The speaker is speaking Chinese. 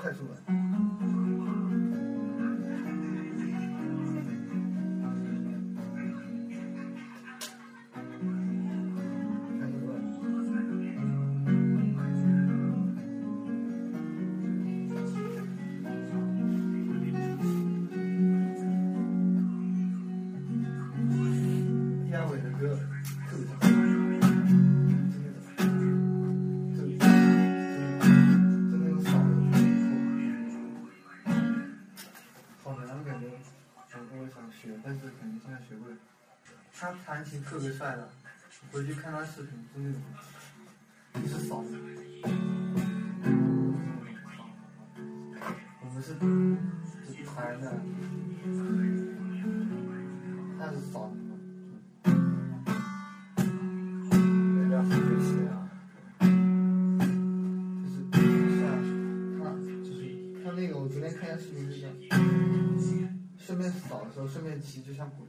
快速的他弹琴特别帅的，回去看他视频，就那种，一直扫。我们是只弹的，他是扫的。人家会写啊，就是是啊，他就是他那个，我昨天看一下视频，就这样，顺便扫的时候顺便骑，就像古